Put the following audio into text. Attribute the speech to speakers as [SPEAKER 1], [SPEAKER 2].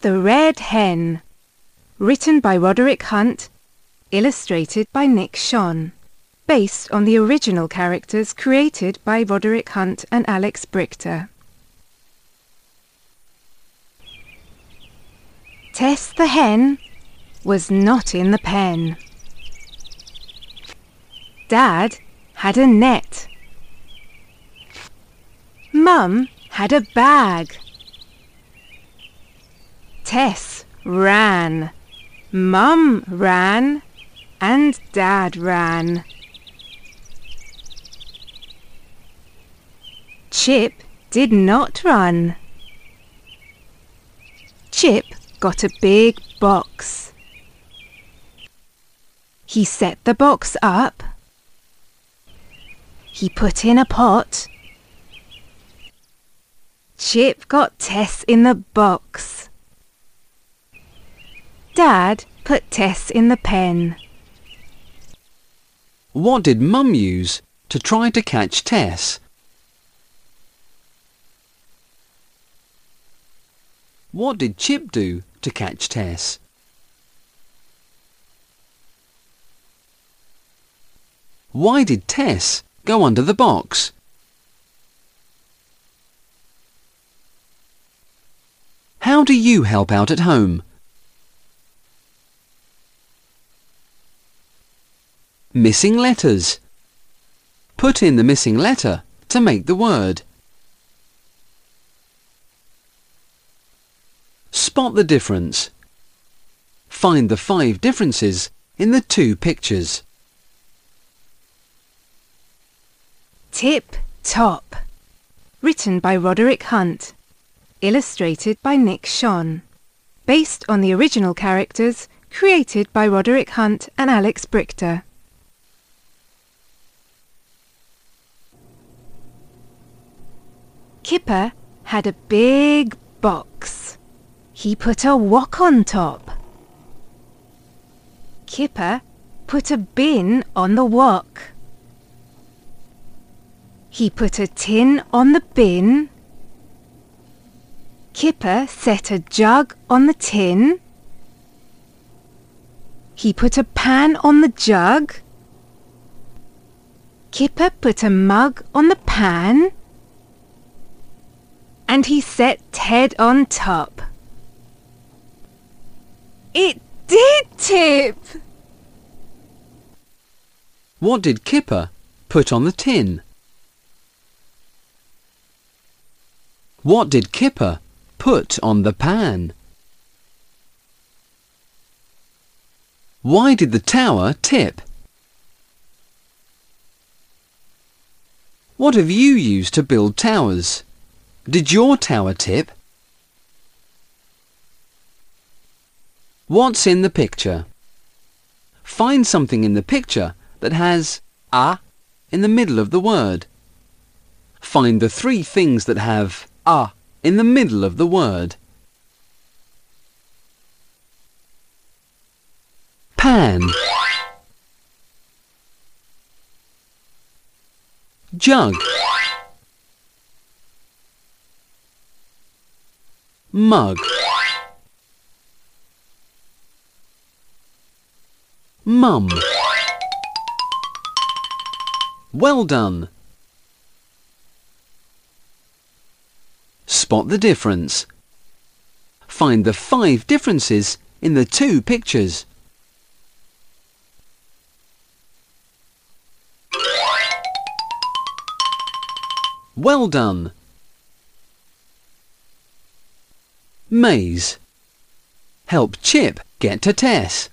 [SPEAKER 1] The Red Hen. Written by Roderick Hunt. Illustrated by Nick Schon. Based on the original characters created by Roderick Hunt and Alex Brychta. Tess the hen was not in the pen. Dad had a net. Mum had a bag. Tess ran. Mum ran and Dad ran. Chip did not run. Chip got a big box. He set the box up. He put in a pot. Chip got Tess in the box. Dad put Tess in the pen.
[SPEAKER 2] What did Mum use to try to catch Tess? What did Chip do to catch Tess? Why did Tess go under the box? How do you help out at home? Missing letters. Put in the missing letter to make the word. Spot the difference. Find the five differences in the two pictures.
[SPEAKER 1] Tip Top. Written by Roderick Hunt. Illustrated by Nick Schon. Based on the original characters created by Roderick Hunt and Alex Brychta. Kipper had a big box. He put a wok on top. Kipper put a bin on the wok. He put a tin on the bin. Kipper set a jug on the tin. He put a pan on the jug. Kipper put a mug on the pan. And he set Ted on top. It did tip!
[SPEAKER 2] What did Kipper put on the tin? What did Kipper put on the pan? Why did the tower tip? What have you used to build towers? Did your tower tip? What's in the picture? Find something in the picture that has a in the middle of the word. Find the three things that have a in the middle of the word. Pan Jug Mug Mum Well done! Spot the difference. Find the five differences in the two pictures. Well done! Maze. Help Chip get to Tess.